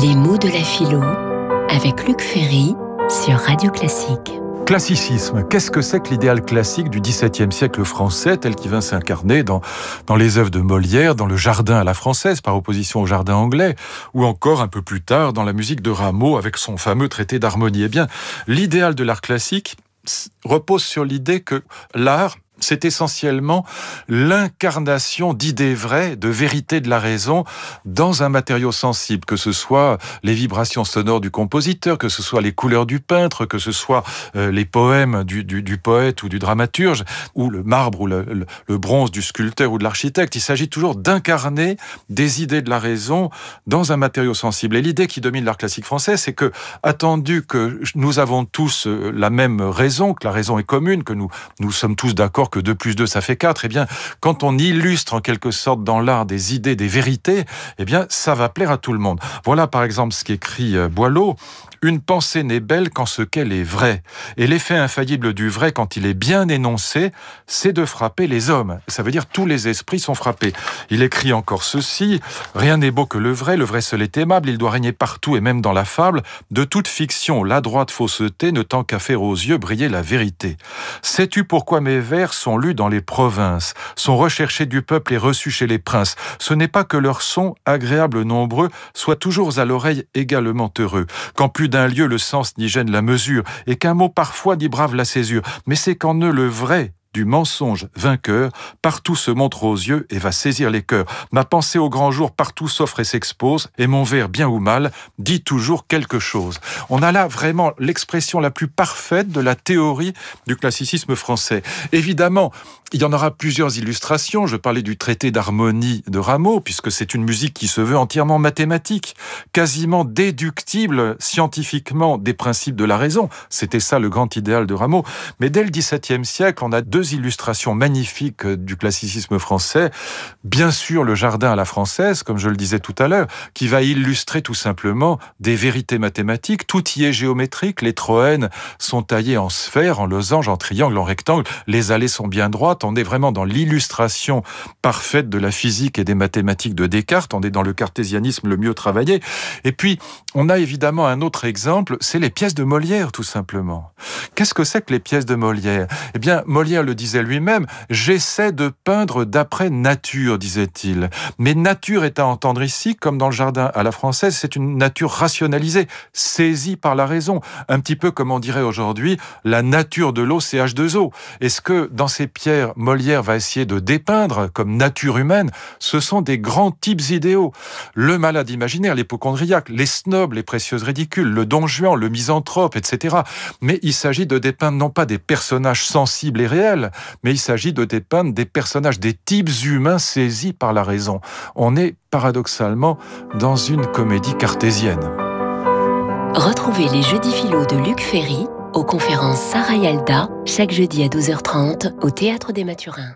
Les mots de la philo avec Luc Ferry sur Radio Classique. Classicisme, qu'est-ce que c'est que l'idéal classique du XVIIe siècle français tel qu'il vint s'incarner dans, dans les œuvres de Molière, dans le jardin à la française par opposition au jardin anglais, ou encore un peu plus tard dans la musique de Rameau avec son fameux traité d'harmonie? Eh bien, l'idéal de l'art classique repose sur l'idée que l'art c'est essentiellement l'incarnation d'idées vraies, de vérité de la raison dans un matériau sensible, que ce soit les vibrations sonores du compositeur, que ce soit les couleurs du peintre, que ce soit euh, les poèmes du, poète ou du dramaturge, ou le marbre ou le, bronze du sculpteur ou de l'architecte. Il s'agit toujours d'incarner des idées de la raison dans un matériau sensible. Et l'idée qui domine l'art classique français, c'est que, attendu que nous avons tous euh, la même raison, que la raison est commune, que nous, nous sommes tous d'accord que 2 plus 2 ça fait 4, eh bien, quand on illustre en quelque sorte dans l'art des idées, des vérités, eh bien, ça va plaire à tout le monde. Voilà par exemple ce qu'écrit euh, Boileau. Une pensée n'est belle qu'en ce qu'elle est vraie. Et l'effet infaillible du vrai, quand il est bien énoncé, c'est de frapper les hommes. Ça veut dire tous les esprits sont frappés. Il écrit encore ceci, Rien n'est beau que le vrai, le vrai seul est aimable, il doit régner partout et même dans la fable. De toute fiction, la droite fausseté ne tend qu'à faire aux yeux briller la vérité. Sais-tu pourquoi mes vers sont lus dans les provinces, sont recherchés du peuple et reçus chez les princes Ce n'est pas que leurs sons, agréables nombreux, soient toujours à l'oreille également heureux. Quand plus d'un lieu le sens n'y gêne la mesure, et qu'un mot parfois n'y brave la césure, mais c'est qu'en eux le vrai du mensonge vainqueur, partout se montre aux yeux et va saisir les cœurs. Ma pensée au grand jour partout s'offre et s'expose, et mon vers, bien ou mal, dit toujours quelque chose. On a là vraiment l'expression la plus parfaite de la théorie du classicisme français. Évidemment, il y en aura plusieurs illustrations. Je parlais du traité d'harmonie de Rameau, puisque c'est une musique qui se veut entièrement mathématique, quasiment déductible scientifiquement des principes de la raison. C'était ça le grand idéal de Rameau. Mais dès le XVIIe siècle, on a deux illustrations magnifiques du classicisme français. Bien sûr, le jardin à la française, comme je le disais tout à l'heure, qui va illustrer tout simplement des vérités mathématiques. Tout y est géométrique. Les troènes sont taillées en sphères, en losanges, en triangles, en rectangles. Les allées sont bien droites on est vraiment dans l'illustration parfaite de la physique et des mathématiques de Descartes, on est dans le cartésianisme le mieux travaillé. Et puis, on a évidemment un autre exemple, c'est les pièces de Molière, tout simplement. Qu'est-ce que c'est que les pièces de Molière? Eh bien, Molière le disait lui-même, j'essaie de peindre d'après nature, disait-il. Mais nature est à entendre ici, comme dans le jardin à la française, c'est une nature rationalisée, saisie par la raison. Un petit peu comme on dirait aujourd'hui, la nature de l'eau, c'est H2O. Est-ce que dans ces pierres, Molière va essayer de dépeindre comme nature humaine, ce sont des grands types idéaux. Le malade imaginaire, l'hypochondriaque, les snobs, les précieuses ridicules, le don Juan, le misanthrope, etc. Mais il s'agit de dépeindre non pas des personnages sensibles et réels, mais il s'agit de dépeindre des personnages, des types humains saisis par la raison. On est paradoxalement dans une comédie cartésienne. Retrouvez les jeudis philo de Luc Ferry aux conférences Sarah Yalda chaque jeudi à 12h30 au Théâtre des Mathurins.